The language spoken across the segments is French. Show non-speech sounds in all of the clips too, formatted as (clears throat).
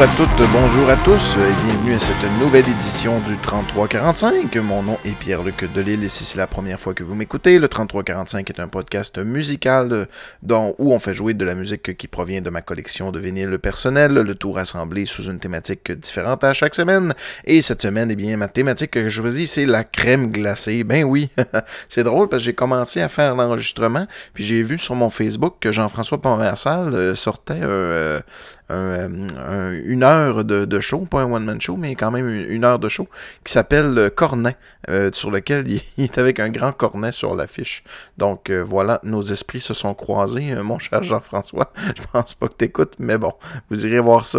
Bonjour à toutes, bonjour à tous et bienvenue à cette nouvelle édition du 3345. Mon nom est Pierre-Luc Delille et si c'est la première fois que vous m'écoutez, le 3345 est un podcast musical dont, où on fait jouer de la musique qui provient de ma collection de vinyles personnels, le tout rassemblé sous une thématique différente à chaque semaine. Et cette semaine, eh bien, ma thématique que je choisis, c'est la crème glacée. Ben oui, (laughs) c'est drôle parce que j'ai commencé à faire l'enregistrement, puis j'ai vu sur mon Facebook que Jean-François Provençal euh, sortait un, euh, une heure de, show, pas un one-man show, mais quand même une, heure de show, qui s'appelle Cornet, euh, sur lequel (laughs) il, est avec un grand cornet sur l'affiche. Donc euh, voilà, nos esprits se sont croisés, mon cher Jean-François. (laughs) Je pense pas que t'écoutes, mais bon, vous irez voir ça,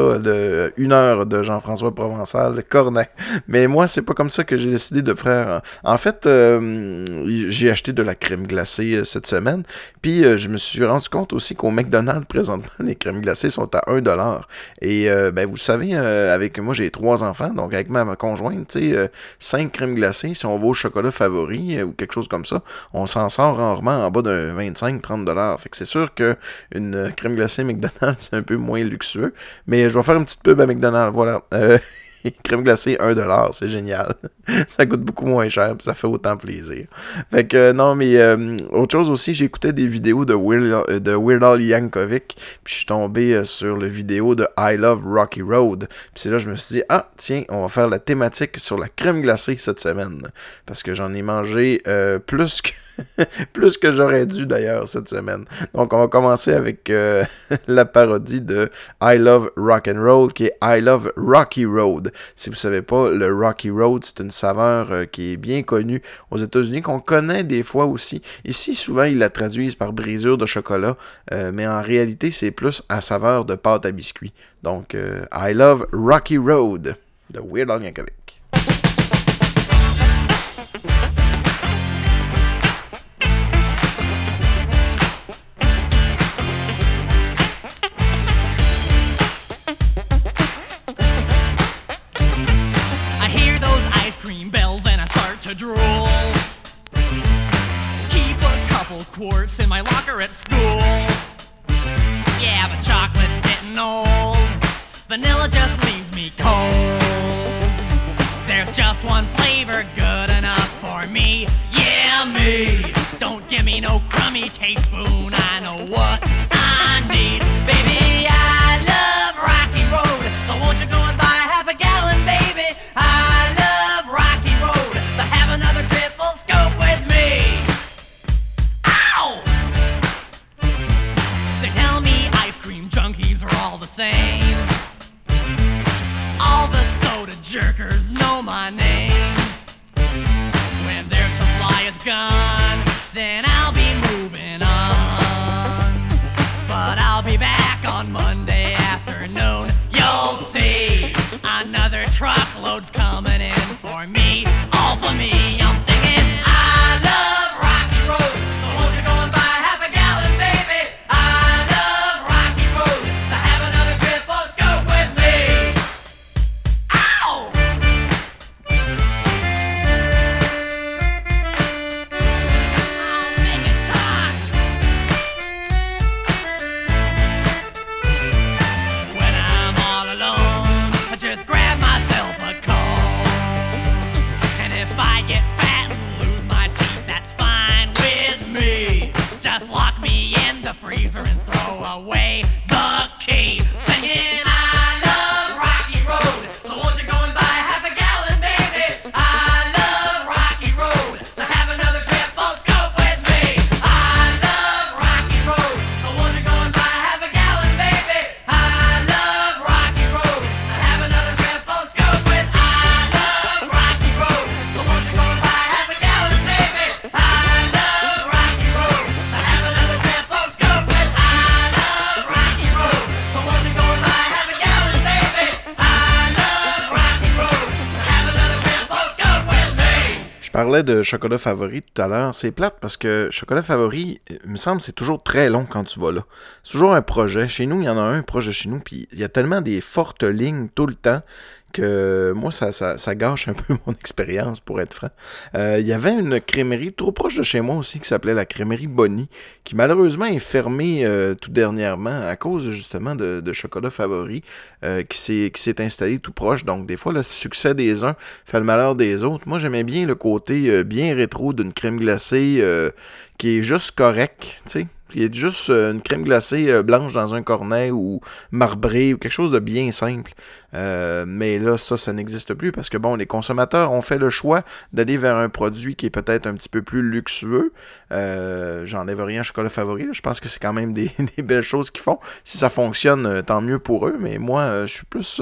une heure de Jean-François Provençal, Cornet. Mais moi, c'est pas comme ça que j'ai décidé de faire. En fait, j'ai acheté de la crème glacée cette semaine, puis je me suis rendu compte aussi qu'au McDonald's, (laughs) présentement, les crèmes glacées sont à 1$. Et euh, ben, vous savez, euh, avec moi, j'ai trois enfants, donc avec ma, conjointe, tu sais, euh, cinq crèmes glacées, si on va au chocolat favori ou quelque chose comme ça, on s'en sort rarement en bas de 25-30$. Fait que c'est sûr qu'une crème glacée McDonald's, c'est un peu moins luxueux. Mais je vais faire une petite pub à McDonald's, voilà. (laughs) (laughs) crème glacée 1$, c'est génial. (laughs) ça coûte beaucoup moins cher, puis ça fait autant plaisir. Fait que non, mais euh, autre chose aussi, j'écoutais des vidéos de Weird, euh, de Weird Al Yankovic, puis je suis tombé euh, sur le vidéo de I Love Rocky Road. Puis c'est là que je me suis dit, ah tiens, on va faire la thématique sur la crème glacée cette semaine. Parce que j'en ai mangé plus que (laughs) Plus que j'aurais dû d'ailleurs cette semaine. Donc on va commencer avec euh, (laughs) la parodie de I Love Rock and Roll qui est I Love Rocky Road. Si vous savez pas, le Rocky Road, c'est une saveur euh, qui est bien connue aux États-Unis, qu'on connaît des fois aussi. Ici, souvent, ils la traduisent par brisure de chocolat, euh, mais en réalité, c'est plus à saveur de pâte à biscuit. Donc, I Love Rocky Road de Weird Al Yankovic. At school. Yeah, but chocolate's getting old. Vanilla just leaves me cold. There's just one flavor good enough for me. Yeah, me. Don't give me no crummy teaspoon. De chocolat favori tout à l'heure. C'est plate parce que chocolat favori, il me semble, c'est toujours très long quand tu vas là. C'est toujours un projet. Chez nous, il y en a un projet chez nous, puis il y a tellement des fortes lignes tout le temps que moi, ça, ça, ça gâche un (laughs) peu mon expérience, pour être franc. Euh, Il y avait une crémerie trop proche de chez moi aussi qui s'appelait la crémerie Bonnie, qui malheureusement est fermée euh, tout dernièrement à cause justement de, de chocolat favori euh, qui s'est installé tout proche. Donc des fois, le succès des uns fait le malheur des autres. Moi, j'aimais bien le côté euh, bien rétro d'une crème glacée euh, qui est juste correct, tu sais. Il y a juste euh, une crème glacée euh, blanche dans un cornet ou marbrée ou quelque chose de bien simple. Euh, mais là, ça, ça n'existe plus parce que, bon, les consommateurs ont fait le choix d'aller vers un produit qui est peut-être un petit peu plus luxueux. J'enlève rien chocolat favori. Je pense que c'est quand même (laughs) des, belles choses qu'ils font. Si ça fonctionne, tant mieux pour eux. Mais moi, je suis plus...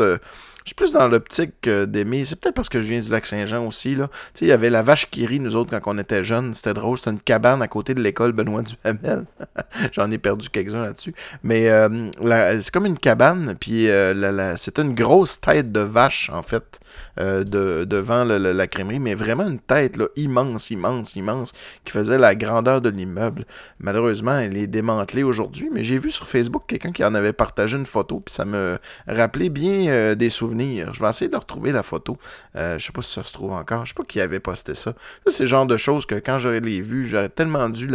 je suis plus dans l'optique euh, d'aimer. C'est peut-être parce que je viens du lac Saint-Jean aussi. Là. Tu sais, il y avait la vache qui rit, nous autres, quand on était jeunes. C'était drôle. C'était une cabane à côté de l'école Benoît Duhamel. (laughs) J'en ai perdu quelques-uns là-dessus. Mais euh, la- c'est comme une cabane. Puis euh, la- la- c'était une grosse tête de vache, en fait, de, devant le- la crèmerie. Mais vraiment une tête là, immense, immense, immense, qui faisait la grandeur de l'immeuble. Malheureusement, elle est démantelée aujourd'hui. Mais j'ai vu sur Facebook quelqu'un qui en avait partagé une photo. Puis ça me rappelait bien des souvenirs. Je vais essayer de retrouver la photo. Euh, je sais pas si ça se trouve encore. Je sais pas qui avait posté ça. C'est le genre de choses que quand j'aurais les vues, j'aurais tellement dû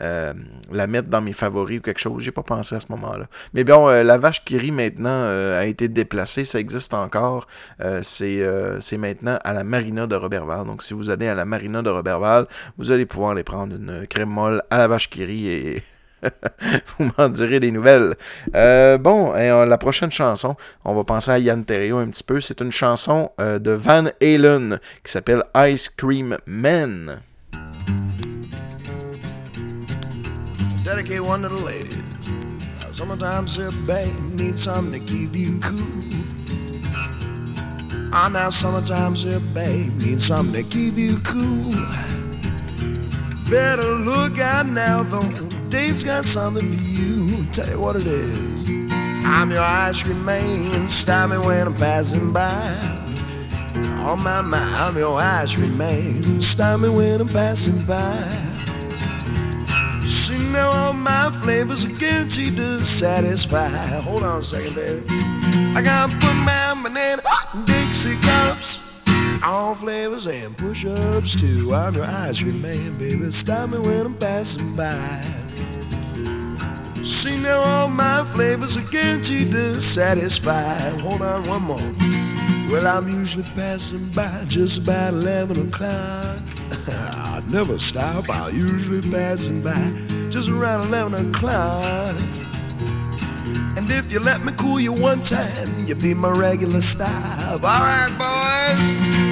euh, la mettre dans mes favoris ou quelque chose. J'ai pas pensé à ce moment-là. Mais bon, euh, la vache qui rit maintenant euh, a été déplacée. Ça existe encore. C'est c'est maintenant à la marina de Roberval. Donc, si vous allez à la marina de Roberval, vous allez pouvoir aller prendre une crème molle à la vache qui rit et (laughs) vous m'en direz des nouvelles. Euh, bon, et, euh, la prochaine chanson, on va penser à Yann Terrio un petit peu. C'est une chanson euh, de Van Halen qui s'appelle Ice Cream Man. dedicate one to the ladies. Sometimes a babe needs something to keep you cool. Ah, now sometimes a babe needs something to keep you cool. Better look out now, though. Dave's got something for you. Tell you what it is. I'm your ice cream man. Stop me when I'm passing by. On my mind, I'm your ice cream man. Stop me when I'm passing by. See now all my flavors are guaranteed to satisfy. Hold on a second, baby. I gotta put my banana Dixie cups. All flavors and push-ups too. I'm your ice cream man, baby. Stop me when I'm passing by. See now all my flavors are guaranteed to satisfy. Hold on one more. Well, I'm usually passing by just about 11 o'clock. (laughs) I never stop, I'm usually passing by just around 11 o'clock. And if you let me cool you one time, you'll be my regular stop. All right, boys.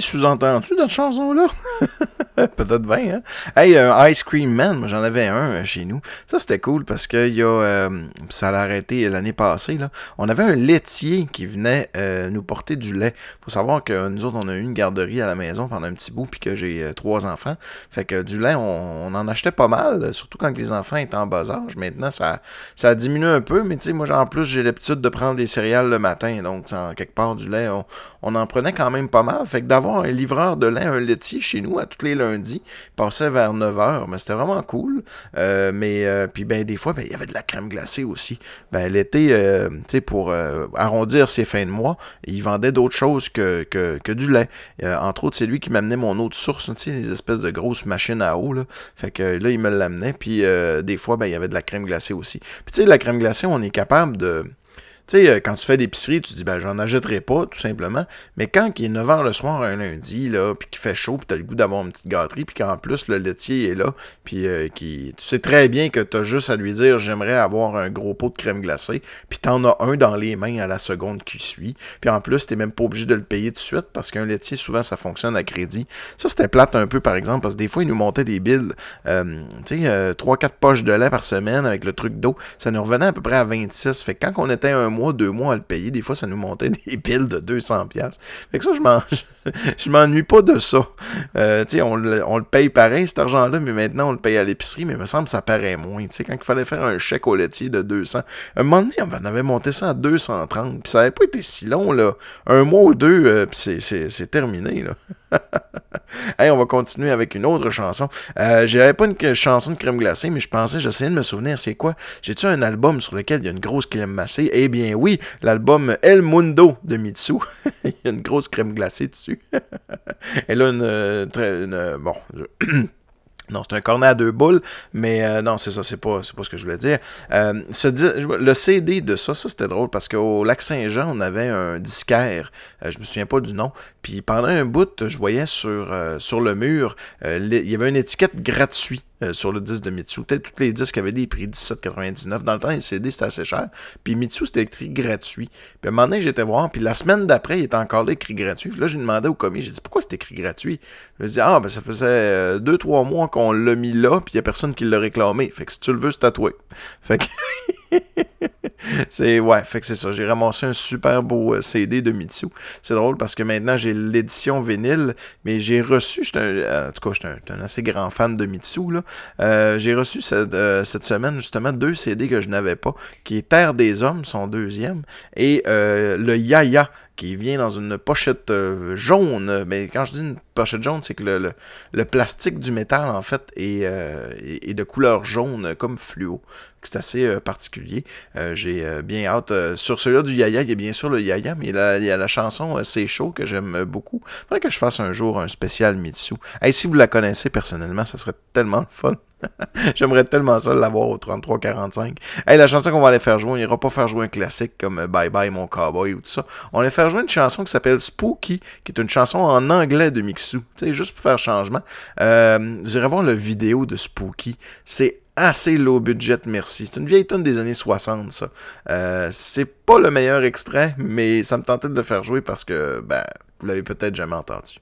sous-entendus dans cette chanson-là? (laughs) Peut-être bien, hein? Hey, un Ice Cream Man, moi j'en avais un euh, chez nous. Ça, c'était cool parce que y a, euh, ça l'a arrêté l'année passée. Là. On avait un laitier qui venait euh, nous porter du lait. faut savoir que nous autres, on a eu une garderie à la maison pendant un petit bout, puis que j'ai trois enfants. Fait que du lait, on, on, en achetait pas mal, surtout quand les enfants étaient en bas âge. Maintenant, ça, ça a diminué un peu, mais tu sais, moi, en plus, j'ai l'habitude de prendre des céréales le matin. Donc, en quelque part, du lait, on, on en prenait quand même pas mal. Fait que d'avoir un livreur de lait, un laitier chez nous à tous les lundis, passait vers 9h, mais c'était vraiment cool. Euh, mais euh, puis ben des fois, ben, il y avait de la crème glacée aussi. Ben l'été, euh, tu sais, pour arrondir ses fins de mois, il vendait d'autres choses que, que, que, du lait. entre autres, c'est lui qui m'amenait mon eau de source, tu sais, les espèces de grosses machines à eau. Là. Fait que là, il me l'amenait. Puis des fois, ben, il y avait de la crème glacée aussi. Puis tu sais, la crème glacée, on est capable de tu sais, euh, quand tu fais l'épicerie, tu dis, ben, j'en achèterai pas, tout simplement. Mais quand il est 9h le soir un lundi, là, puis qu'il fait chaud, puis t'as le goût d'avoir une petite gâterie, puis qu'en plus, le laitier est là, puis euh, qui, tu sais très bien que t'as juste à lui dire, j'aimerais avoir un gros pot de crème glacée, puis t'en as un dans les mains à la seconde qui suit. Puis en plus, t'es même pas obligé de le payer tout de suite, parce qu'un laitier, souvent, ça fonctionne à crédit. Ça, c'était plate un peu, par exemple, parce que des fois, ils nous montaient des billes, euh, tu sais, 3-4 poches de lait par semaine avec le truc d'eau. Ça nous revenait à peu près à 26. Fait que quand on était un mois, deux mois à le payer, des fois, ça nous montait (laughs) des piles de 200$. Fait que ça, je m'en, (laughs) je, m'ennuie pas de ça. Euh, tu sais, on, le paye pareil, cet argent-là, mais maintenant, on le paye à l'épicerie, mais il me semble que ça paraît moins. Tu sais, quand il fallait faire un chèque au laitier de 200, un moment donné, on avait monté ça à 230, puis ça n'avait pas été si long, là. Un mois ou deux, euh, puis c'est terminé, là. (laughs) hey, on va continuer avec une autre chanson. Euh, J'avais pas une chanson de crème glacée, mais je pensais, j'essayais de me souvenir, c'est quoi? J'ai-tu un album sur lequel il y a une grosse crème glacée? Eh bien oui, l'album El Mundo de Mitsu. (laughs) il y a une grosse crème glacée dessus. (laughs) Elle a une, euh, très, une bon, (clears throat) Non, c'est un cornet à deux boules, mais euh, non, c'est ça, c'est pas, pas ce que je voulais dire. Euh, le CD de ça, ça c'était drôle parce qu'au Lac Saint-Jean, on avait un disquaire, euh, je me souviens pas du nom, puis pendant un bout, je voyais sur, sur le mur, il y avait une étiquette gratuite euh, sur le disque de Mitsu. Peut-être tous les disques avaient des prix 17,99. Dans le temps, les CD, c'était assez cher. Puis Mitsu, c'était écrit gratuit. Puis à un moment donné, j'étais voir. Puis la semaine d'après, il était encore là écrit gratuit. Puis là, j'ai demandé au commis, j'ai dit, pourquoi c'est écrit gratuit? Lui ai dit, ah, ben ça faisait 2-3 euh, mois qu'on l'a mis là, puis il n'y a personne qui l'a réclamé. Fait que si tu le veux, c'est toi. (laughs) Fait que. (laughs) c'est ouais, fait que c'est ça. J'ai ramassé un super beau euh, CD de Mitsu. C'est drôle parce que maintenant j'ai l'édition vinyle, mais j'ai reçu, un, en tout cas, j'étais un, assez grand fan de Mitsu. Là. Euh, j'ai reçu cette, euh, cette, semaine justement deux CD que je n'avais pas, qui est Terre des Hommes, son deuxième, et le Yaya qui vient dans une pochette euh, jaune. Mais quand je dis une pochette jaune, c'est que le, le, plastique du métal, en fait, est, euh, est, de couleur jaune, comme fluo. C'est assez euh, particulier. J'ai bien hâte. sur celui-là du Yaya, il y a bien sûr le Yaya, mais il y a la chanson C'est chaud que j'aime beaucoup. Il faudrait que je fasse un jour un spécial Mitsu. Et si vous la connaissez personnellement, ça serait tellement fun. (laughs) J'aimerais tellement ça l'avoir au 33-45. Hey, la chanson qu'on va aller faire jouer, on n'ira pas faire jouer un classique comme Bye Bye Mon Cowboy ou tout ça. On va faire jouer une chanson qui s'appelle Spooky, qui est une chanson en anglais de Mixu. Sais, juste pour faire changement. Euh, vous irez voir la vidéo de Spooky. C'est assez low budget, merci. C'est une vieille tonne des années 60, ça. Euh, c'est pas le meilleur extrait, mais ça me tentait de le faire jouer parce que, ben, vous l'avez peut-être jamais entendu.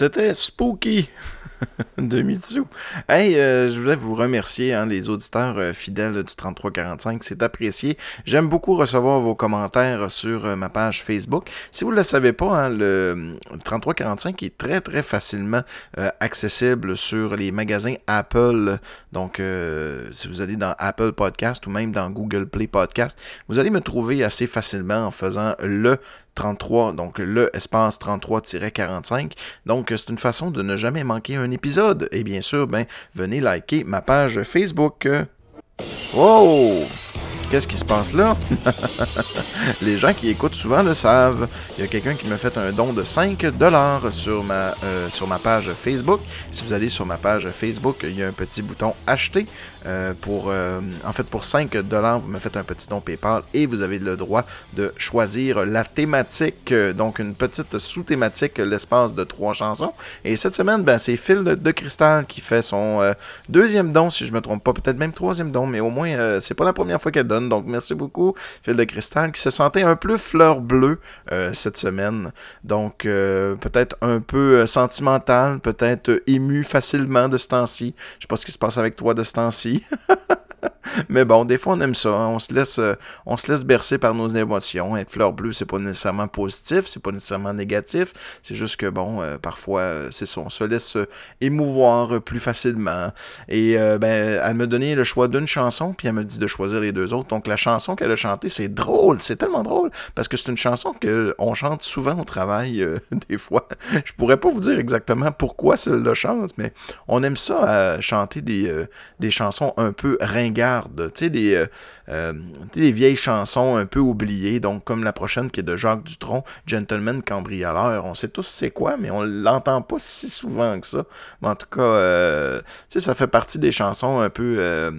C'était Spooky (laughs) de Mitsu. Hey, euh, je voulais vous remercier, hein, les auditeurs euh, fidèles du 3345, c'est apprécié. J'aime beaucoup recevoir vos commentaires sur euh, ma page Facebook. Si vous ne le savez pas, hein, le 3345 est très très facilement accessible sur les magasins Apple. Donc, si vous allez dans Apple Podcast ou même dans Google Play Podcast, vous allez me trouver assez facilement en faisant le 33, donc le espace 33-45. Donc, c'est une façon de ne jamais manquer un épisode. Et bien sûr, ben, venez liker ma page Facebook. Wow! Qu'est-ce qui se passe là? (laughs) Les gens qui écoutent souvent le savent. Il y a quelqu'un qui m'a fait un don de 5 dollars sur euh, sur ma page Facebook. Si vous allez sur ma page Facebook, il y a un petit bouton acheter. Euh, pour, euh, en fait, pour 5 dollars, vous me faites un petit don PayPal et vous avez le droit de choisir la thématique. Donc, une petite sous-thématique, l'espace de trois chansons. Et cette semaine, ben, c'est Phil de Cristal qui fait son deuxième don, si je me trompe pas, peut-être même troisième don, mais au moins, c'est pas la première fois qu'elle donne. Donc, merci beaucoup, Phil de Cristal, qui se sentait un peu fleur bleue euh, cette semaine. Donc, euh, peut-être un peu euh, sentimental, peut-être ému facilement de ce temps-ci. Je sais pas ce qui se passe avec toi de ce temps-ci. aussi. (laughs) (laughs) Mais bon, des fois, on aime ça. Hein. On, se laisse, euh, on se laisse bercer par nos émotions. Être fleur bleue, c'est pas nécessairement positif, c'est pas nécessairement négatif. C'est juste que, bon, euh, parfois, euh, c'est ça. On se laisse émouvoir plus facilement. Et ben, elle me donnait le choix d'une chanson, puis elle me dit de choisir les deux autres. Donc, la chanson qu'elle a chantée, c'est drôle. C'est tellement drôle. Parce que c'est une chanson qu'on chante souvent au travail, (laughs) des fois. Je pourrais pas vous dire exactement pourquoi celle-là chante, mais on aime ça chanter des, des chansons un peu ringardes tu sais, des, euh, euh, des vieilles chansons un peu oubliées, donc comme la prochaine qui est de Jacques Dutronc, Gentleman Cambrioleur. On sait tous c'est quoi, mais on l'entend pas si souvent que ça. Mais en tout cas, euh, tu sais, ça fait partie des chansons un peu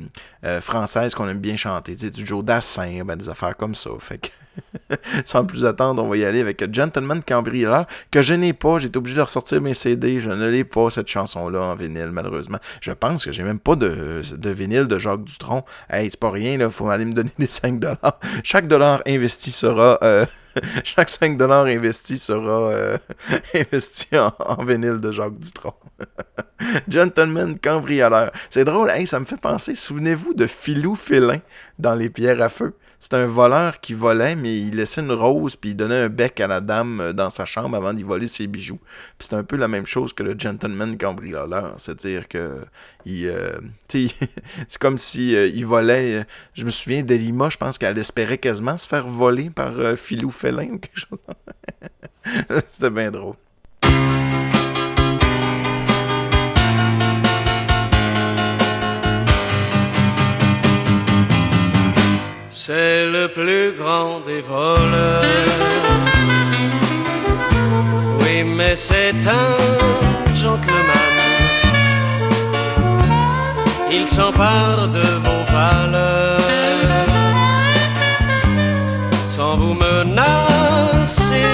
françaises qu'on aime bien chanter. Tu sais, du Joe Dassin, ben, des affaires comme ça. Fait que... (laughs) Sans plus attendre, on va y aller avec Gentleman Cambrioleur, que je n'ai pas. Été obligé de ressortir mes CD. Je ne l'ai pas, cette chanson-là, en vinyle, malheureusement. Je pense que j'ai même pas de, de vinyle de Jacques Dutronc. Hey, c'est pas rien, là. Faut aller me donner (laughs) des 5 Chaque dollar investi sera. Euh, (laughs) chaque 5 dollars investi sera euh, investi en, vinyle de Jacques Dutronc. Gentleman cambrioleur. C'est drôle, hey, ça me fait penser, souvenez-vous de Filou Félin dans Les Pierres à Feu? C'est un voleur qui volait, mais il laissait une rose, puis il donnait un bec à la dame euh, dans sa chambre avant d'y voler ses bijoux. Puis c'est un peu la même chose que le gentleman cambrioleur. C'est-à-dire que il, euh, (laughs) c'est comme si euh, il volait. je me souviens d'Elima, je pense qu'elle espérait quasiment se faire voler par Filou Félin ou quelque chose. (laughs) C'était bien drôle. C'est le plus grand des voleurs. Oui, mais c'est un gentleman. Il s'empare de vos valeurs sans vous menacer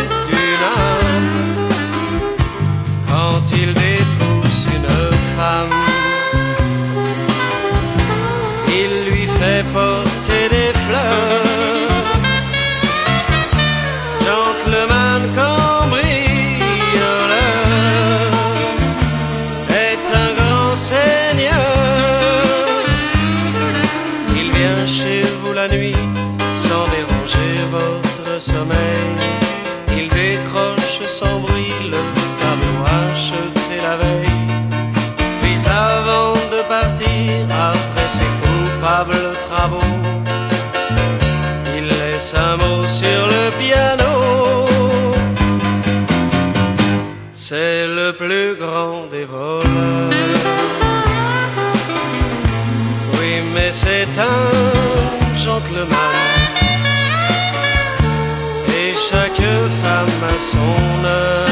nuit sans déranger votre sommeil. Il décroche sans bruit Et chaque femme a son heure.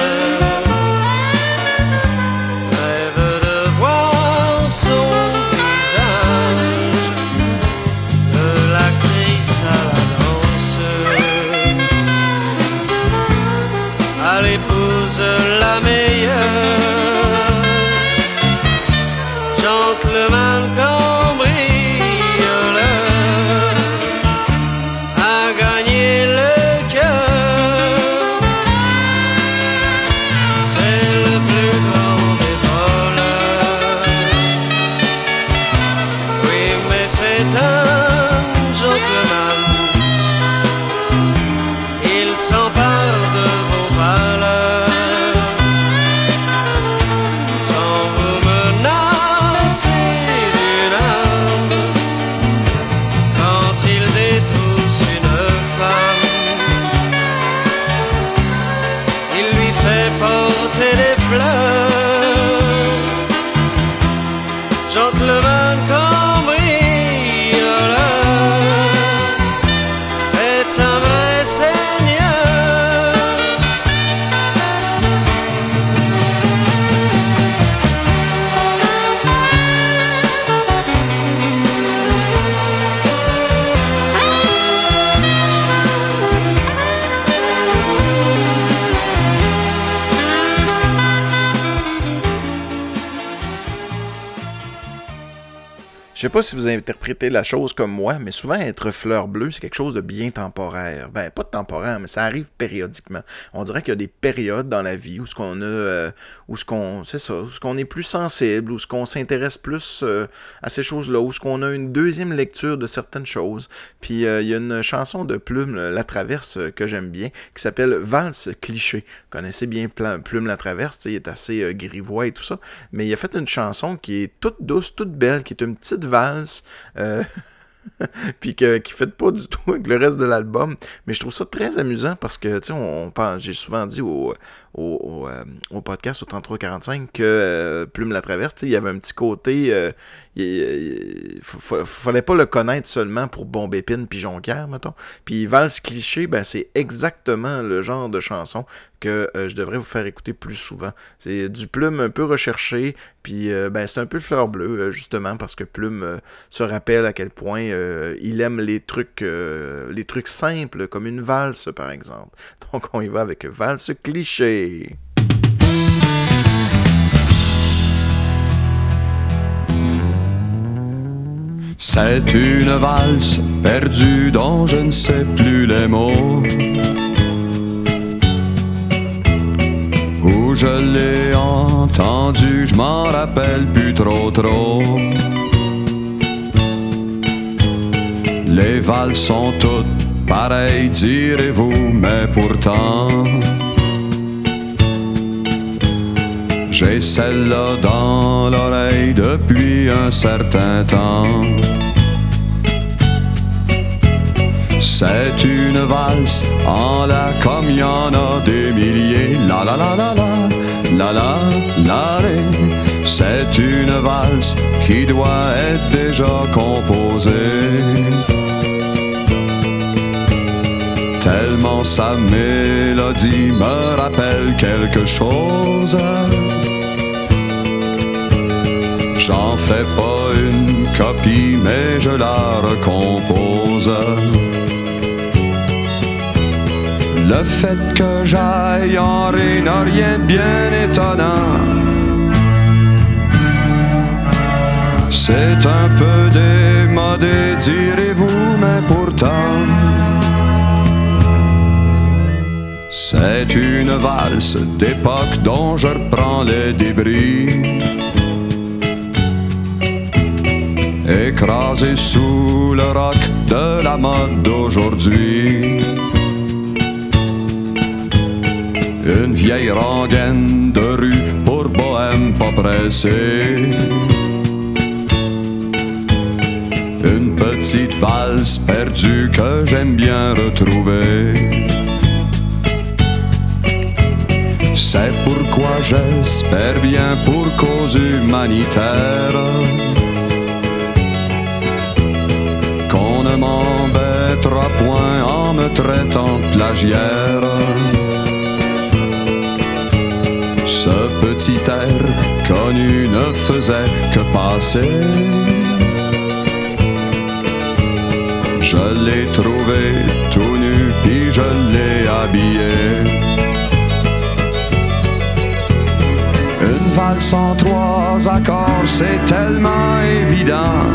Sais pas si vous interprétez la chose comme moi, mais souvent être fleur bleue, c'est quelque chose de bien temporaire. Ben, pas temporaire, mais ça arrive périodiquement. On dirait qu'il y a des périodes dans la vie où ce qu'on a, euh, où ce qu'on, c'est ça, où ce qu'on est plus sensible, où ce qu'on s'intéresse plus euh, à ces choses-là, où ce qu'on a une deuxième lecture de certaines choses. Puis euh, il y a une chanson de Plume, La Traverse, que j'aime bien, qui s'appelle Valse Cliché. Vous connaissez bien Plume La Traverse, il est assez grivois et tout ça, mais il a fait une chanson qui est toute douce, toute belle, qui est une petite valse. Euh, (laughs) puis qui fait pas du tout avec le reste de l'album. Mais je trouve ça très amusant parce que, tu sais, on, j'ai souvent dit au, euh, au, podcast au 3345 que euh, Plume la traverse, il y avait un petit côté. Euh, il, fallait pas le connaître seulement pour Bombe Épine puis Jonquière, mettons. Puis Valse Cliché, ben, c'est exactement le genre de chanson que je devrais vous faire écouter plus souvent. C'est du Plume un peu recherché, puis ben, c'est un peu le fleur bleue, justement, parce que Plume se rappelle à quel point il aime les trucs, les trucs simples, comme une valse, par exemple. (laughs) Donc on y va avec Valse Cliché. C'est une valse perdue dont je ne sais plus les mots. Où je l'ai entendue, je m'en rappelle plus trop trop. Les valses sont toutes pareilles, direz-vous, mais pourtant. J'ai celle-là dans l'oreille depuis un certain temps. C'est une valse en la comme y en a des milliers. La la la la la, la la la C'est une valse qui doit être déjà composée. Sa mélodie me rappelle quelque chose. J'en fais pas une copie, mais je la recompose. Le fait que j'aille en ré n'a rien de bien étonnant. C'est un peu démodé, direz-vous, mais pourtant. C'est une valse d'époque dont je reprends les débris. écrasé sous le roc de la mode d'aujourd'hui. Une vieille rengaine de rue pour bohème pas pressé. Une petite valse perdue que j'aime bien retrouver. C'est pourquoi j'espère bien pour cause humanitaire ne m'embêtera point en me traitant plagiaire. Ce petit air connu ne faisait que passer. Je l'ai trouvé tout nu, puis je l'ai habillé. Valse en trois accords, c'est tellement évident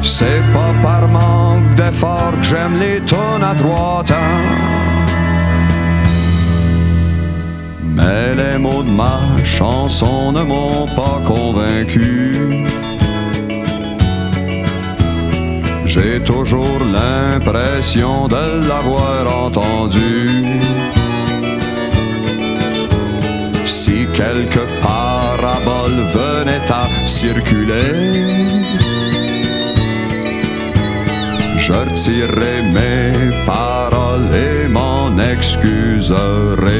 C'est pas par manque d'effort que j'aime les tonnes à droite. Hein. Mais les mots de ma chanson ne m'ont pas convaincu. J'ai toujours l'impression de l'avoir entendu. Si quelque parabole venait à circuler, je retirerai mes paroles et m'en excuserai.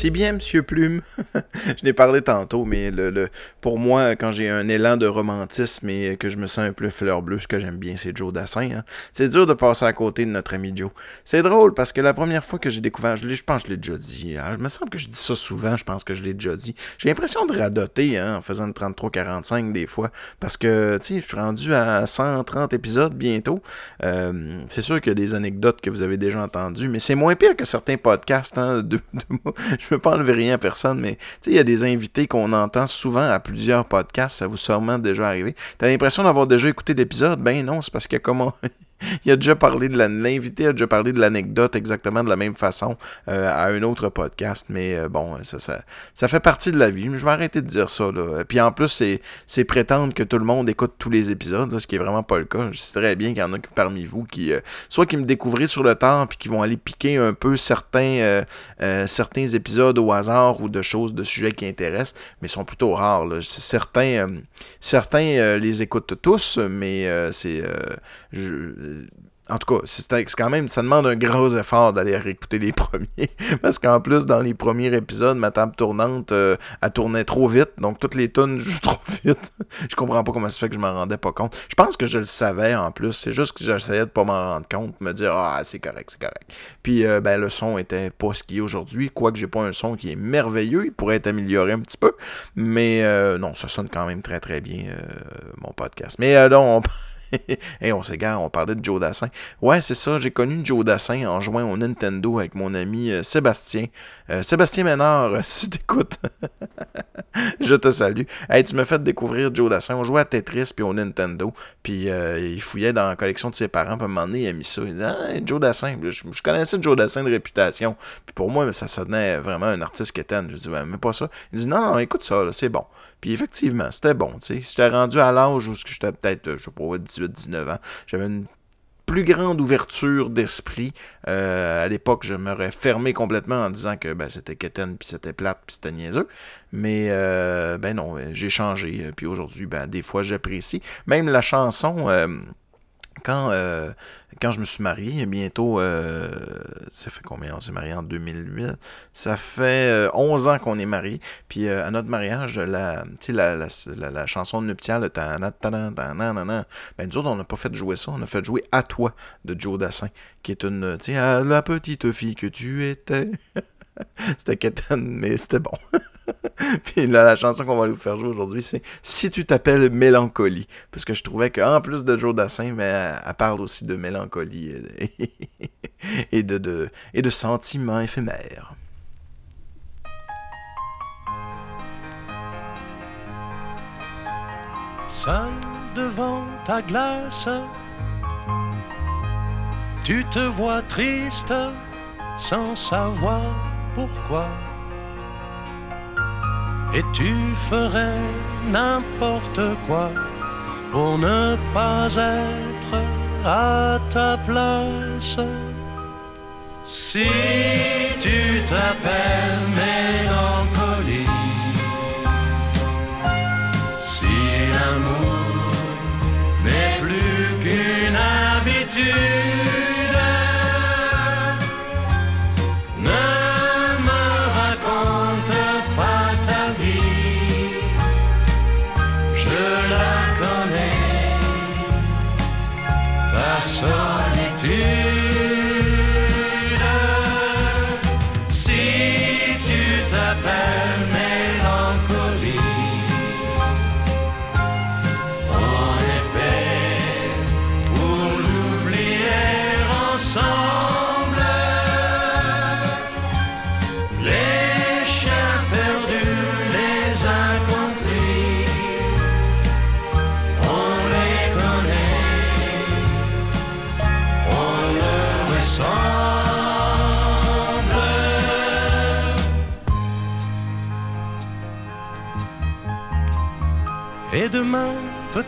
Merci bien, Monsieur Plume. (laughs) je n'ai parlé tantôt, mais le, pour moi, quand j'ai un élan de romantisme et que je me sens un peu fleur bleue, ce que j'aime bien, c'est Joe Dassin. hein. C'est dur de passer à côté de notre ami Joe. C'est drôle parce que la première fois que j'ai découvert, je, je pense que je l'ai déjà dit. hein. Je me semble que je dis ça souvent, je pense que je l'ai déjà dit. J'ai l'impression de radoter hein, en faisant le 33-45 des fois parce que, tu sais, je suis rendu à 130 épisodes bientôt. Euh, c'est sûr qu'il y a des anecdotes que vous avez déjà entendues, mais c'est moins pire que certains podcasts. Hein, de, de- (laughs) veux pas enlever rien à personne, mais tu sais, il y a des invités qu'on entend souvent à plusieurs podcasts. Ça vous sûrement déjà arrivé. T'as l'impression d'avoir déjà écouté l'épisode? Ben non, c'est parce que comment. (laughs) Il a déjà parlé de l'invité a déjà parlé de l'anecdote exactement de la même façon euh, à un autre podcast, mais euh, bon, ça, fait partie de la vie. Je vais arrêter de dire ça. Là. Puis en plus, c'est, prétendre que tout le monde écoute tous les épisodes, ce qui est vraiment pas le cas. Je sais très bien qu'il y en a parmi vous qui, euh, soit qui me découvrent sur le temps, puis qui vont aller piquer un peu certains, certains épisodes au hasard ou de choses, de sujets qui intéressent, mais sont plutôt rares. Certains, les écoutent tous, mais c'est, en tout cas, c'est quand même, ça demande un gros effort d'aller réécouter les (laughs) premiers. Parce qu'en plus, dans les premiers épisodes, ma table tournante, euh, elle tournait trop vite. Donc, toutes les tunes (laughs) jouent trop vite. je comprends pas comment ça fait que je m'en rendais pas compte. Je pense que je le savais en plus. C'est juste que j'essayais de pas m'en rendre compte. Me dire, ah, c'est correct, c'est correct. Puis, euh, ben, le son était pas ce qu'il est aujourd'hui. Quoique j'ai pas un son qui est merveilleux. Il pourrait être amélioré un petit peu. Mais euh, non, ça sonne quand même très, très bien, euh, mon podcast. Mais non, on... (laughs) (laughs) Hey, on s'égare, on parlait de Joe Dassin. Ouais, c'est ça, j'ai connu Joe Dassin en jouant au Nintendo avec mon ami euh, Sébastien. Euh, Sébastien Ménard, (laughs) si t'écoutes, (laughs) je te salue. Hey, tu m'as fait découvrir Joe Dassin. On jouait à Tetris puis au Nintendo. Puis euh, il fouillait dans la collection de ses parents. Puis à un moment donné, il a mis ça. Il disait Joe Dassin. Je, connaissais Joe Dassin de réputation. Puis pour moi, ça sonnait vraiment un artiste quétaine. Je dis Ouais, mais pas ça. Il dit Non, non, écoute ça, c'est bon. Puis effectivement, c'était bon. tu sais. J'étais rendu à l'âge où j'étais peut-être, euh, je sais pas, 18-19 ans. J'avais une plus grande ouverture d'esprit. Euh, à l'époque, je m'aurais fermé complètement en disant que ben, c'était quétaine, puis c'était plate, puis c'était niaiseux. Mais euh, ben non, euh, j'ai changé. Puis aujourd'hui, ben, des fois, j'apprécie. Même la chanson, quand, quand je me suis marié, bientôt, euh, ça fait combien? On s'est marié en 2008. Ça fait euh, 11 ans qu'on est mariés. Puis euh, à notre mariage, la, la, la, la, la chanson nuptiale, tana, tana, tana, tana, ben nous autres, on n'a pas fait jouer ça. On a fait jouer À toi de Joe Dassin, qui est une, tu sais, la petite fille que tu étais. (laughs) c'était quétaine, mais c'était bon. (laughs) (laughs) Puis là, la chanson qu'on va vous faire jouer aujourd'hui, c'est Si tu t'appelles Mélancolie. Parce que je trouvais qu'en plus de Joe Dassin, mais elle, parle aussi de mélancolie et, et de, de, et de sentiments éphémères. Seul devant ta glace, tu te vois triste sans savoir pourquoi. Et tu ferais n'importe quoi pour ne pas être à ta place. Si tu t'appelles mélancolie,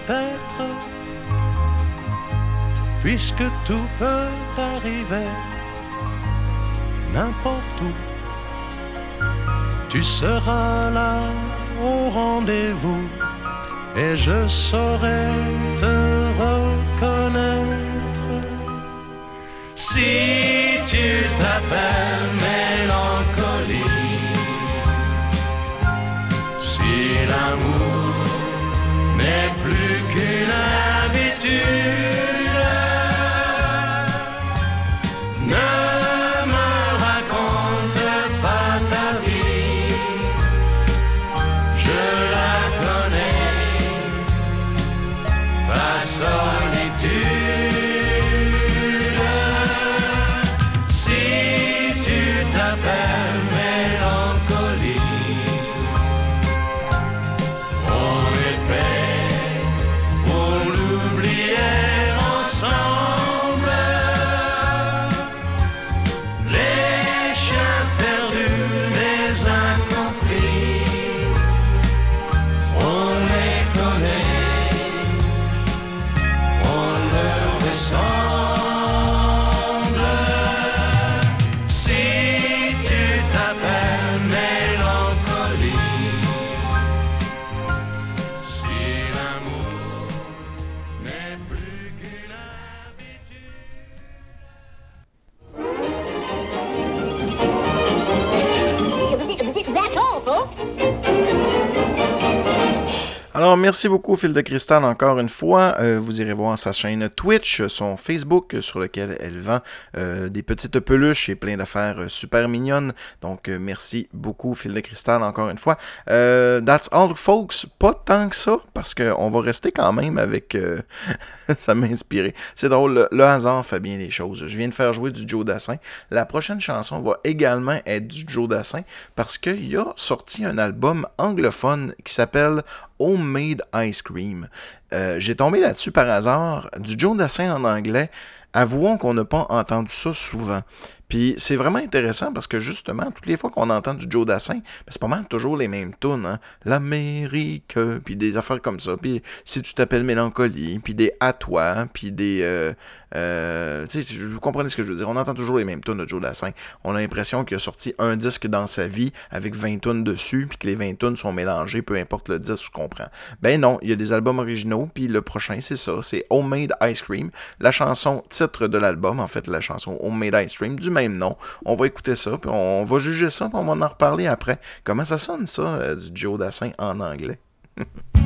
peut-être, puisque tout peut arriver, n'importe où, tu seras là au rendez-vous et je saurai te reconnaître. Si Merci beaucoup, Phil de Cristal, encore une fois. Euh, vous irez voir sa chaîne Twitch, son Facebook, sur lequel elle vend euh, des petites peluches et plein d'affaires euh, super mignonnes. Donc, euh, merci beaucoup, Phil de Cristal, encore une fois. Euh, that's all, folks. Pas tant que ça, parce qu'on va rester quand même avec... euh, (laughs) ça m'a inspiré. C'est drôle, le, le hasard fait bien les choses. Je viens de faire jouer du Joe Dassin. La prochaine chanson va également être du Joe Dassin, parce qu'il a sorti un album anglophone qui s'appelle Homemade Ice Cream. Euh, J'ai tombé là-dessus par hasard. Du Joe Dassin en anglais. Avouons qu'on n'a pas entendu ça souvent. Puis c'est vraiment intéressant parce que justement, toutes les fois qu'on entend du Joe Dassin, ben, c'est pas mal toujours les mêmes tunes. Hein? L'Amérique, puis des affaires comme ça. Puis si tu t'appelles Mélancolie, puis des À toi, puis des... Euh, euh, vous comprenez ce que je veux dire. On entend toujours les mêmes tunes de Joe Dassin. On a l'impression qu'il a sorti un disque dans sa vie avec 20 tunes dessus, puis que les 20 tunes sont mélangées, peu importe le disque, je comprends. Ben non, il y a des albums originaux, puis le prochain, c'est ça. C'est Homemade Ice Cream. La chanson titre de l'album, en fait, la chanson Homemade Ice Cream, du même On va écouter ça, puis on va juger ça, puis on va en reparler après. Comment ça sonne, ça, euh, du Joe Dassin en anglais? (laughs)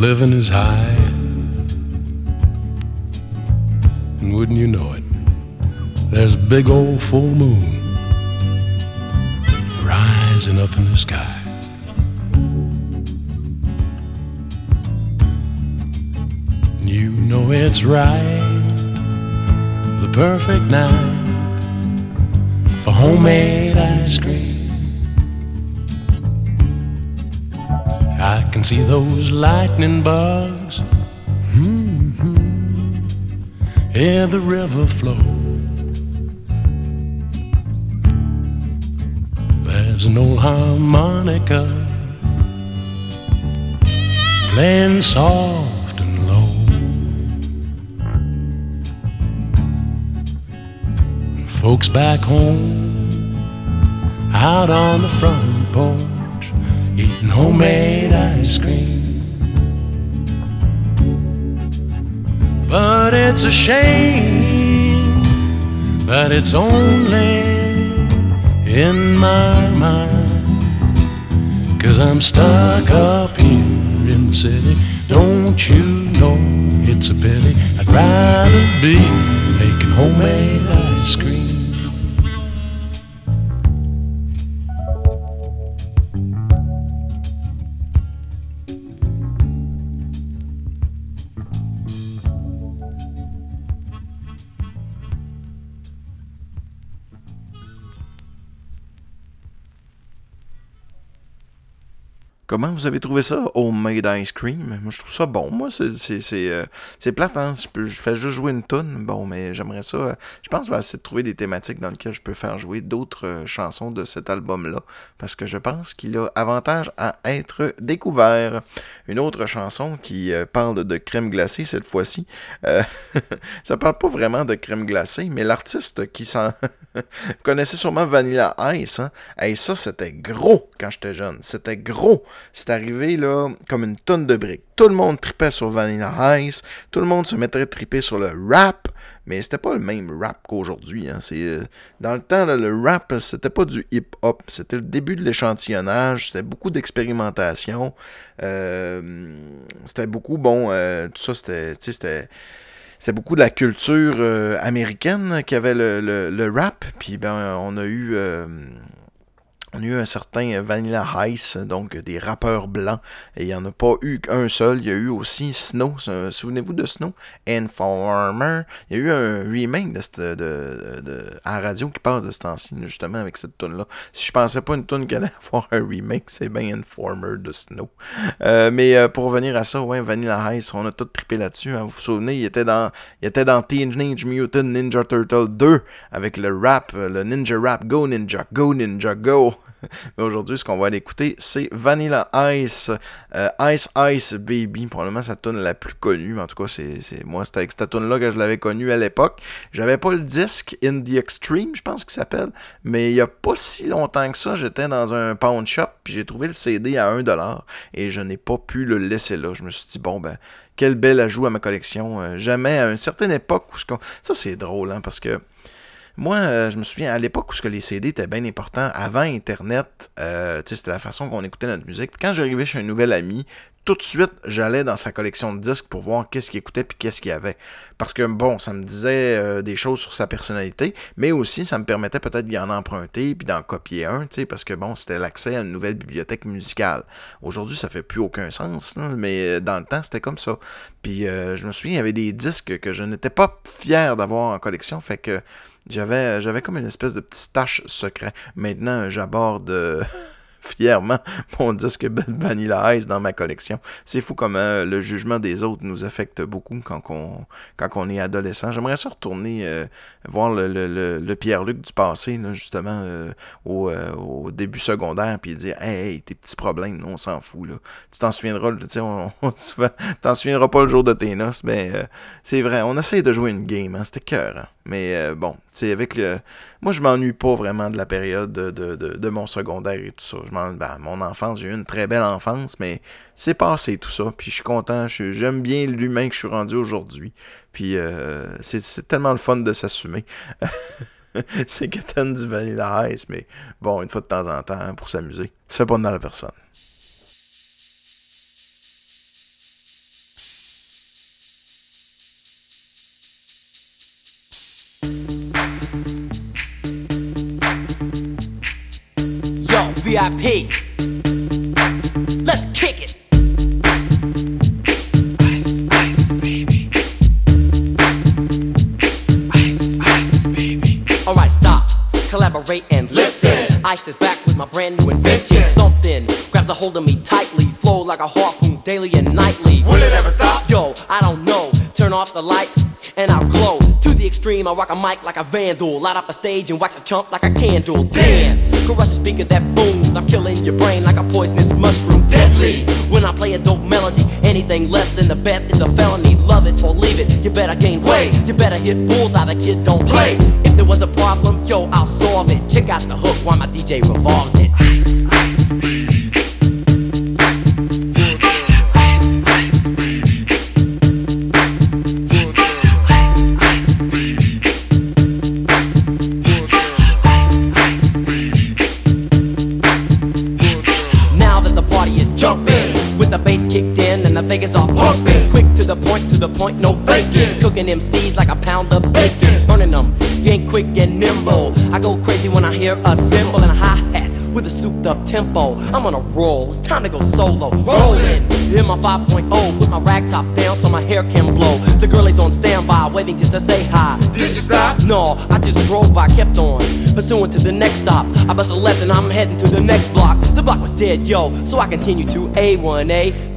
living is high. And wouldn't you know it, there's a big old full moon rising up in the sky. You know it's right, the perfect night for homemade ice cream. Can see those lightning bugs. Mhm. Hear the river flow. There's an old harmonica playing soft and low. Folks back home out on the front porch eating homemade ice cream. But it's a shame that it's only in my mind. Cause I'm stuck up here in the city. Don't you know it's a pity? I'd rather be making homemade ice cream. Comment vous avez trouvé ça, Homemade Ice Cream? Moi, je trouve ça bon. Moi, c'est euh, plate, hein? Je, peux- je fais juste jouer une tonne. Bon, mais j'aimerais ça. euh, je pense que je vais essayer de trouver des thématiques dans lesquelles je peux faire jouer d'autres euh, chansons de cet album-là. Parce que je pense qu'il a avantage à être découvert. Une autre chanson qui parle de crème glacée cette fois-ci. Euh, (laughs) ça parle pas vraiment de crème glacée, mais l'artiste qui s'en. (laughs) Vous connaissez sûrement Vanilla Ice, hein? Hey, ça, c'était gros quand j'étais jeune. C'était gros. C'est arrivé, là, comme une tonne de briques. Tout le monde tripait sur Vanilla Ice. Tout le monde se mettrait triper sur le rap. Mais c'était pas le même rap qu'aujourd'hui. Hein. C'est, euh, dans le temps, le rap, c'était pas du hip-hop. C'était le début de l'échantillonnage. C'était beaucoup d'expérimentation. Euh, c'était beaucoup, bon, euh, tout ça, c'était, c'était beaucoup de la culture américaine qui avait le, rap. Puis ben, on a eu. On a eu un certain Vanilla Ice, donc des rappeurs blancs. Et il n'y en a pas eu qu'un seul. Il y a eu aussi Snow. Souvenez-vous de Snow? Informer. Il y a eu un remake de, cette- de, de- à radio qui passe de ce temps-ci, justement, avec cette tune-là. Si je pensais pas une tune qui allait (laughs) avoir un remake, c'est bien Informer de Snow. Euh, mais euh, pour revenir à ça, ouais, Vanilla Ice, on a tout trippé là-dessus. hein. Vous vous souvenez, il était dans, il était dans Teenage Mutant Ninja Turtle 2 avec le rap, le Ninja Rap, Go Ninja, Go Ninja, Go. (laughs) Mais aujourd'hui, ce qu'on va aller écouter, c'est Vanilla Ice, euh, Ice Ice Baby, probablement sa tune la plus connue. En tout cas, c'est, moi, c'était avec cette tune là que je l'avais connue à l'époque. J'avais pas le disque In the Extreme, je pense qu'il s'appelle, mais il y a pas si longtemps que ça, j'étais dans un pawn shop, puis j'ai trouvé le CD à 1$ et je n'ai pas pu le laisser là. Je me suis dit, bon, ben, quel bel ajout à ma collection. Euh, jamais à une certaine époque où ce. Ça, c'est drôle, hein, parce que moi, euh, je me souviens, à l'époque où ce que les CD étaient bien importants, avant Internet, euh, c'était la façon qu'on écoutait notre musique. Puis quand j'arrivais chez un nouvel ami, tout de suite, j'allais dans sa collection de disques pour voir qu'est-ce qu'il écoutait puis qu'est-ce qu'il y avait. Parce que, bon, ça me disait euh, des choses sur sa personnalité, mais aussi, ça me permettait peut-être d'y en emprunter puis d'en copier un, tu sais, parce que, bon, c'était l'accès à une nouvelle bibliothèque musicale. Aujourd'hui, ça fait plus aucun sens, mais dans le temps, c'était comme ça. Puis je me souviens, il y avait des disques que je n'étais pas fier d'avoir en collection, fait que j'avais, j'avais comme une espèce de petit tâche secret. Maintenant, j'aborde euh, (laughs) fièrement (laughs) mon disque Vanilla Ice dans ma collection. C'est fou comment euh, le jugement des autres nous affecte beaucoup quand on, quand on est adolescent. J'aimerais ça retourner euh, voir le, le- le- Pierre-Luc du passé, là, justement, euh, au, au début secondaire, puis dire Hey, hey, tes petits problèmes, nous, on s'en fout. Là. Tu t'en souviendras, tu sais, on, t'en souviendras pas le jour de tes noces. Euh, c'est vrai, on essaye de jouer une game, hein, c'était cœur. hein. Mais bon, c'est avec le. Moi, je m'ennuie pas vraiment de la période de, de, de- de mon secondaire et tout ça. Ben, mon enfance, j'ai eu une très belle enfance, mais c'est passé tout ça. Puis je suis content, j'aime bien l'humain que je suis rendu aujourd'hui. Puis euh, c'est tellement le fun de s'assumer. (laughs) c'est Keten du Vanilla Ice, mais bon, une fois de temps en temps, hein, pour s'amuser. Ça fait pas de mal à personne. VIP. Let's kick it. Ice, ice, baby. Ice, ice, baby. Alright, stop. Collaborate and listen. Ice is back with my brand new invention. Something grabs a hold of me tightly. Flow like a harpoon daily and nightly. Will it ever stop? Yo, I don't know. Turn off the lights extreme, I rock a mic like a vandal. Light up a stage and wax a chump like a candle. Dance! Crush a speaker that booms. I'm killing your brain like a poisonous mushroom. Deadly! When I play a dope melody, anything less than the best is a felony. Love it or leave it, you better gain weight. You better hit bullseye, the kid don't play. If there was a problem, yo, I'll solve it. Check out the hook while my DJ revolves it. Ice, ice, point, to the point, no faking. Cooking MCs like a pound of bacon. Burning them, if you ain't quick and nimble. I go crazy when I hear a cymbal and a hi hat. With a souped up tempo. I'm on a roll, it's time to go solo. Rolling, in my 5.0, put my rag top down so my hair can blow. The girl is on standby, waiting just to say hi. Did you stop? No, I just drove by, kept on. Pursuing to the next stop. I bust a left and I'm heading to the next block. The block was dead, yo, so I continue to A1A.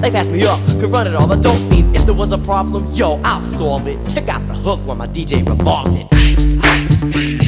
They passed me up, could run it all the dope fiends. If there was a problem, yo, I'll solve it. Check out the hook while my DJ revolves it. Ice, ice, baby.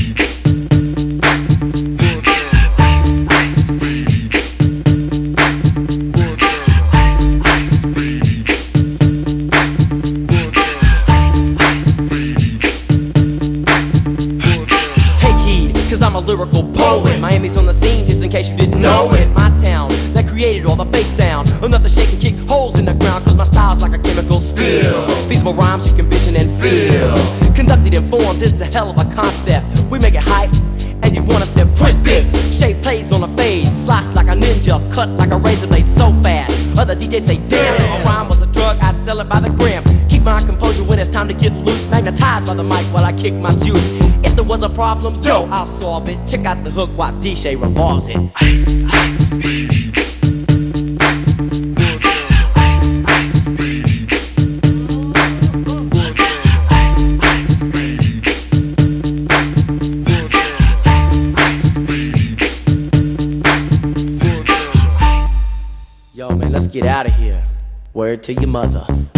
Hell of a concept. We make it hype, and you want us to print this. Shape plays on a fade, slice like a ninja, cut like a razor blade so fast. Other DJs say, damn, if a rhyme was a drug, I'd sell it by the gram. Keep my composure when it's time to get loose. Magnetized by the mic while I kick my juice. If there was a problem, yo, I'll solve it. Check out the hook while DJ revolves it. Ice. Ice, to your mother.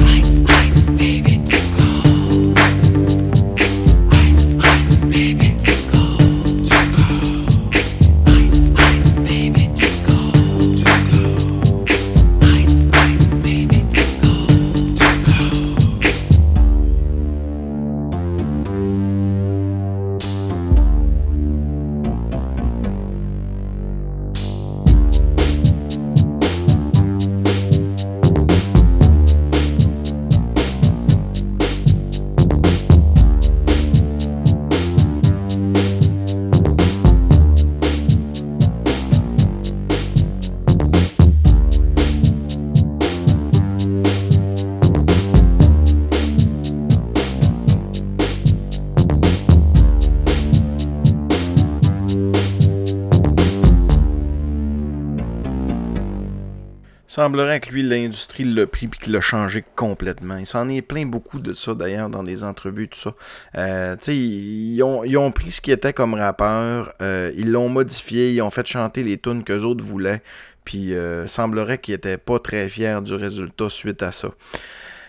Semblerait que lui, l'industrie l'a pris puis qu'il l'a changé complètement. Il s'en est plein beaucoup de ça d'ailleurs dans des entrevues, tout ça. Euh, ils ont, ils ont pris ce qui était comme rappeur, euh, ils l'ont modifié, ils ont fait chanter les tunes qu'eux autres voulaient, puis euh, semblerait qu'ils étaient pas très fiers du résultat suite à ça.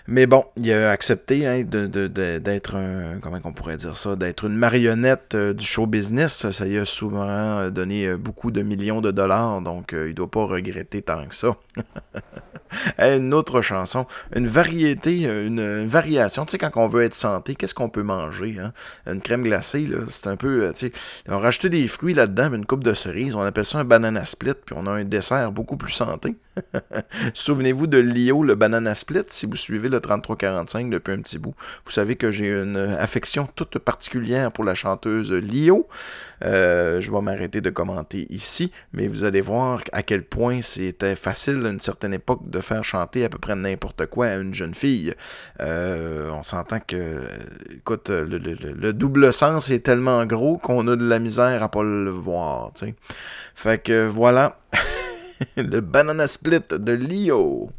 Mais bon, il a accepté hein, d'être un. Comment on pourrait dire ça D'être une marionnette euh, du show business. Ça lui a souvent euh, donné euh, beaucoup de millions de dollars, donc il doit pas regretter tant que ça. (laughs) Une autre chanson, une variété, une, variation. Tu sais, quand on veut être santé, qu'est-ce qu'on peut manger hein? Une crème glacée, c'est un peu. tu sais, on a rajouté des fruits là-dedans, une coupe de cerises. On appelle ça un banana split, puis on a un dessert beaucoup plus santé. (laughs) Souvenez-vous de Lio, le banana split, si vous suivez le 3345 depuis un petit bout. Vous savez que j'ai une affection toute particulière pour la chanteuse Lio. Euh, je vais m'arrêter de commenter ici, mais vous allez voir à quel point c'était facile à une certaine époque de faire chanter à peu près n'importe quoi à une jeune fille. Euh, on s'entend que, écoute, le, le- le- le double sens est tellement gros qu'on a de la misère à pas le voir. Fait que voilà, (laughs) (laughs) le banana split de Lio.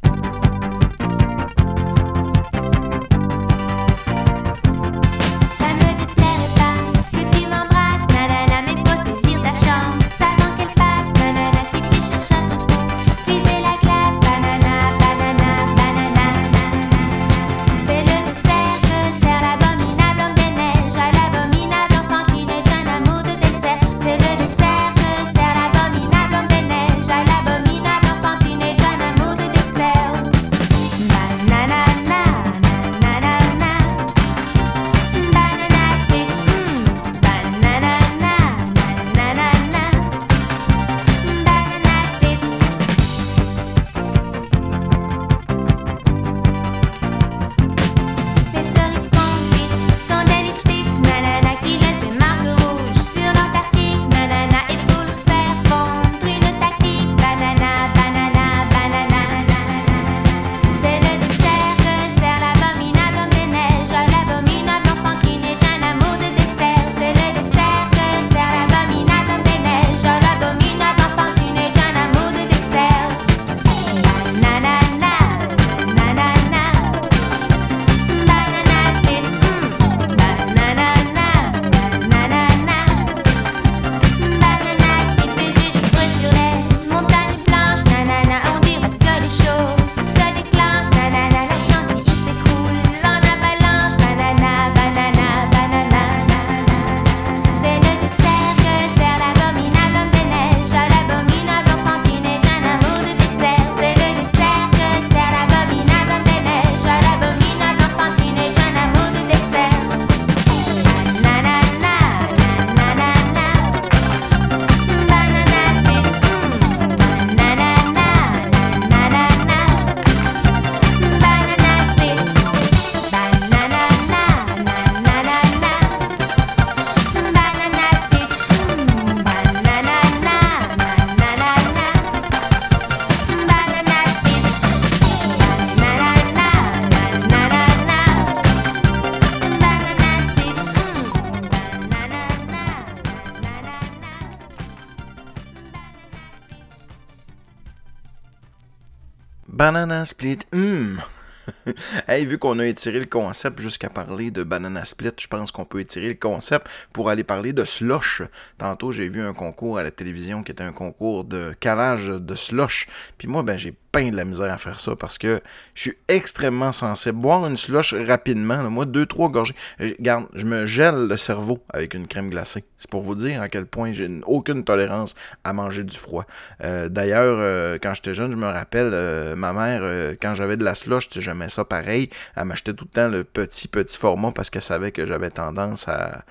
Banana Split, hum. (laughs) hey, vu qu'on a étiré le concept jusqu'à parler de Banana Split, je pense qu'on peut étirer le concept pour aller parler de slush. Tantôt, j'ai vu un concours à la télévision qui était un concours de calage de slush. Puis moi, ben, j'ai peine de la misère à faire ça parce que je suis extrêmement sensible. Boire une slush rapidement, moi, deux, trois gorgées. euh, Garde, je me gèle le cerveau avec une crème glacée. C'est pour vous dire à quel point j'ai une- aucune tolérance à manger du froid. Euh, D'ailleurs, euh, quand j'étais jeune, je me rappelle, ma mère, quand j'avais de la slush, j'aimais ça pareil. Elle m'achetait tout le temps le petit, petit format parce qu'elle savait que j'avais tendance à,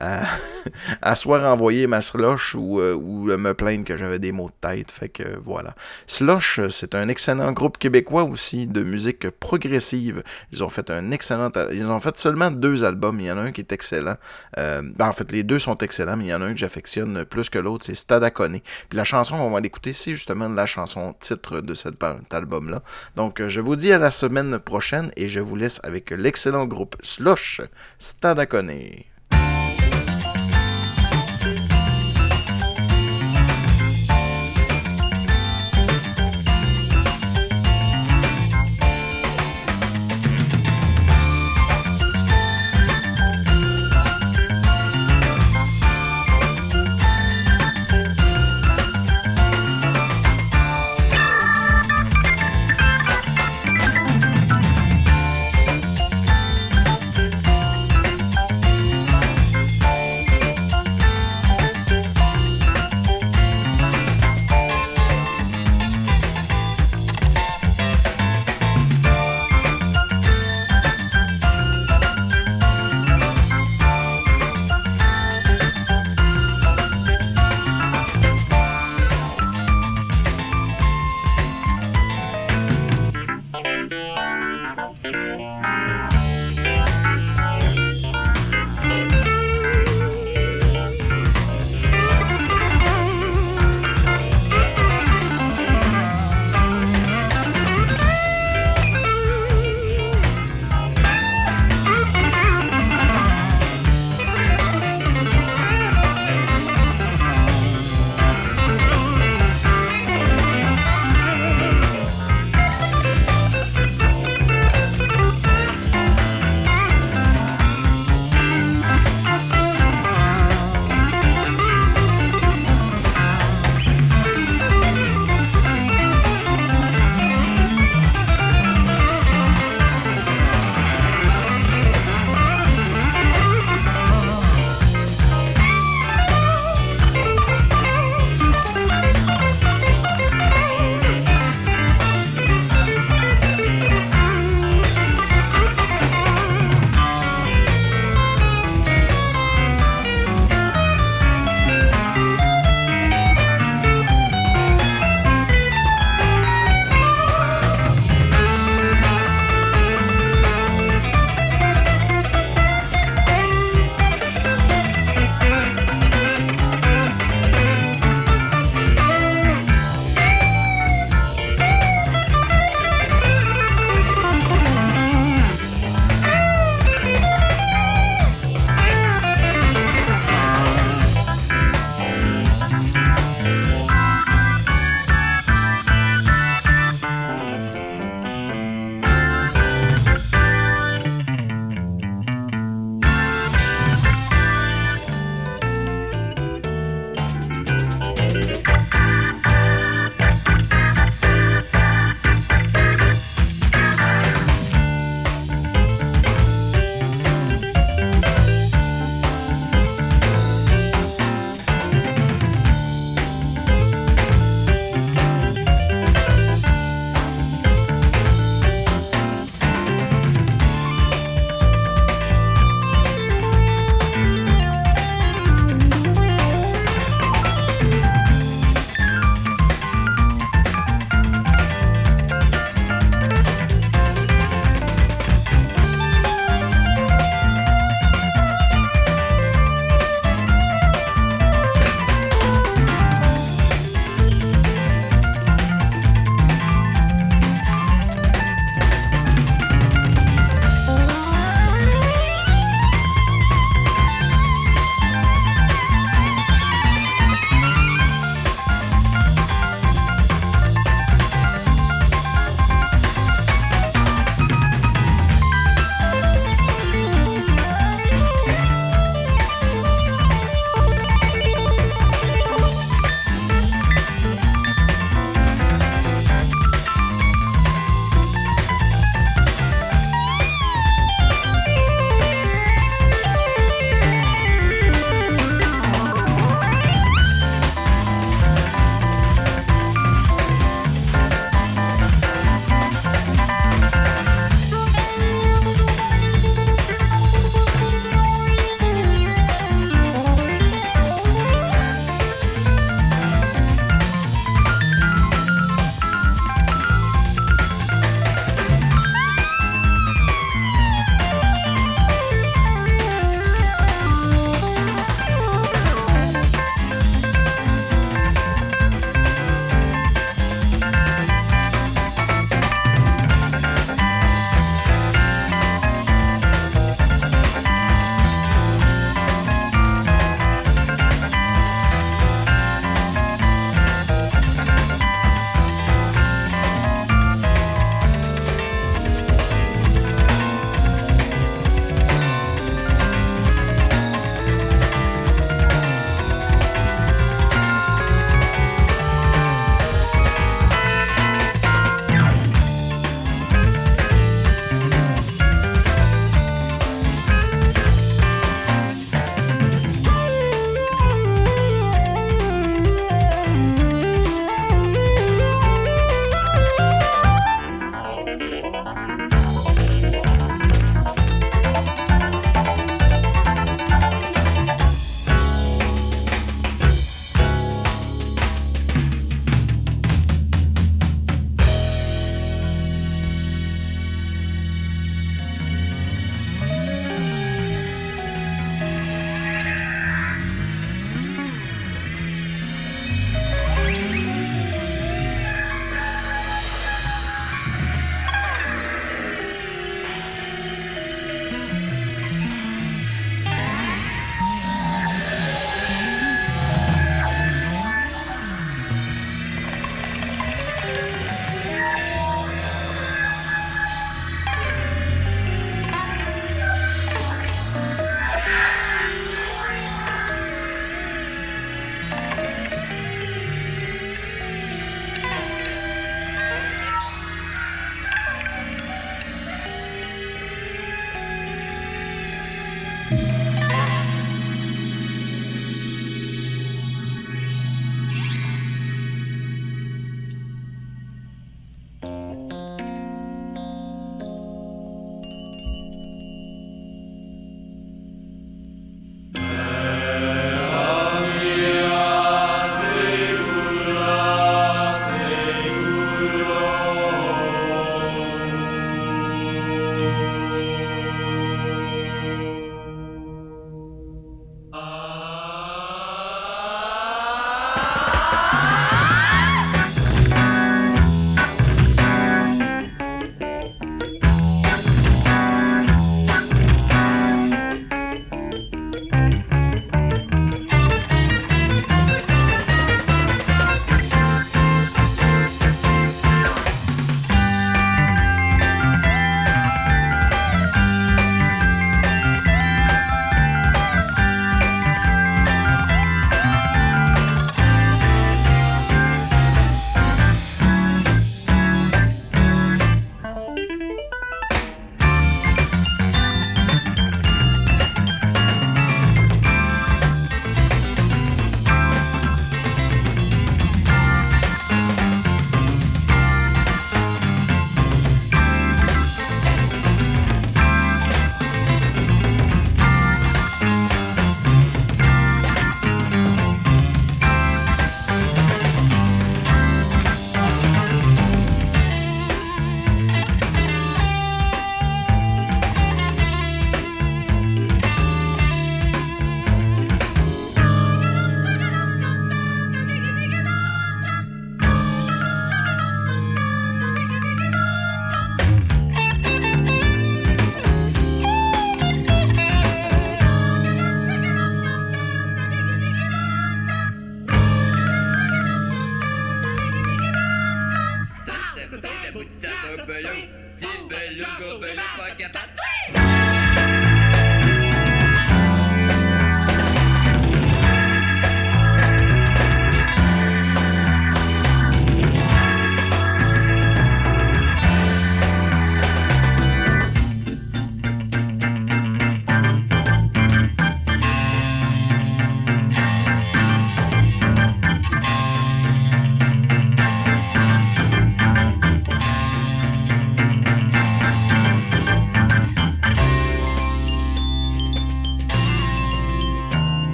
à, (laughs) à soit renvoyer ma slush ou, euh, ou me plaindre que j'avais des maux de tête. Fait que euh, voilà. Slush, euh, c'est un excellent groupe québécois aussi de musique progressive. Ils ont fait un excellent. Ils ont fait seulement deux albums. Il y en a un qui est excellent. Euh, ben, en fait, les deux sont excellents, mais il y en a un que j'affectionne plus que l'autre, c'est Stadacone. Puis la chanson qu'on va l'écouter, c'est justement la chanson titre de cet album-là. Donc, euh, je vous dis à la semaine prochaine et je vous laisse avec l'excellent groupe Slush, Stadacone.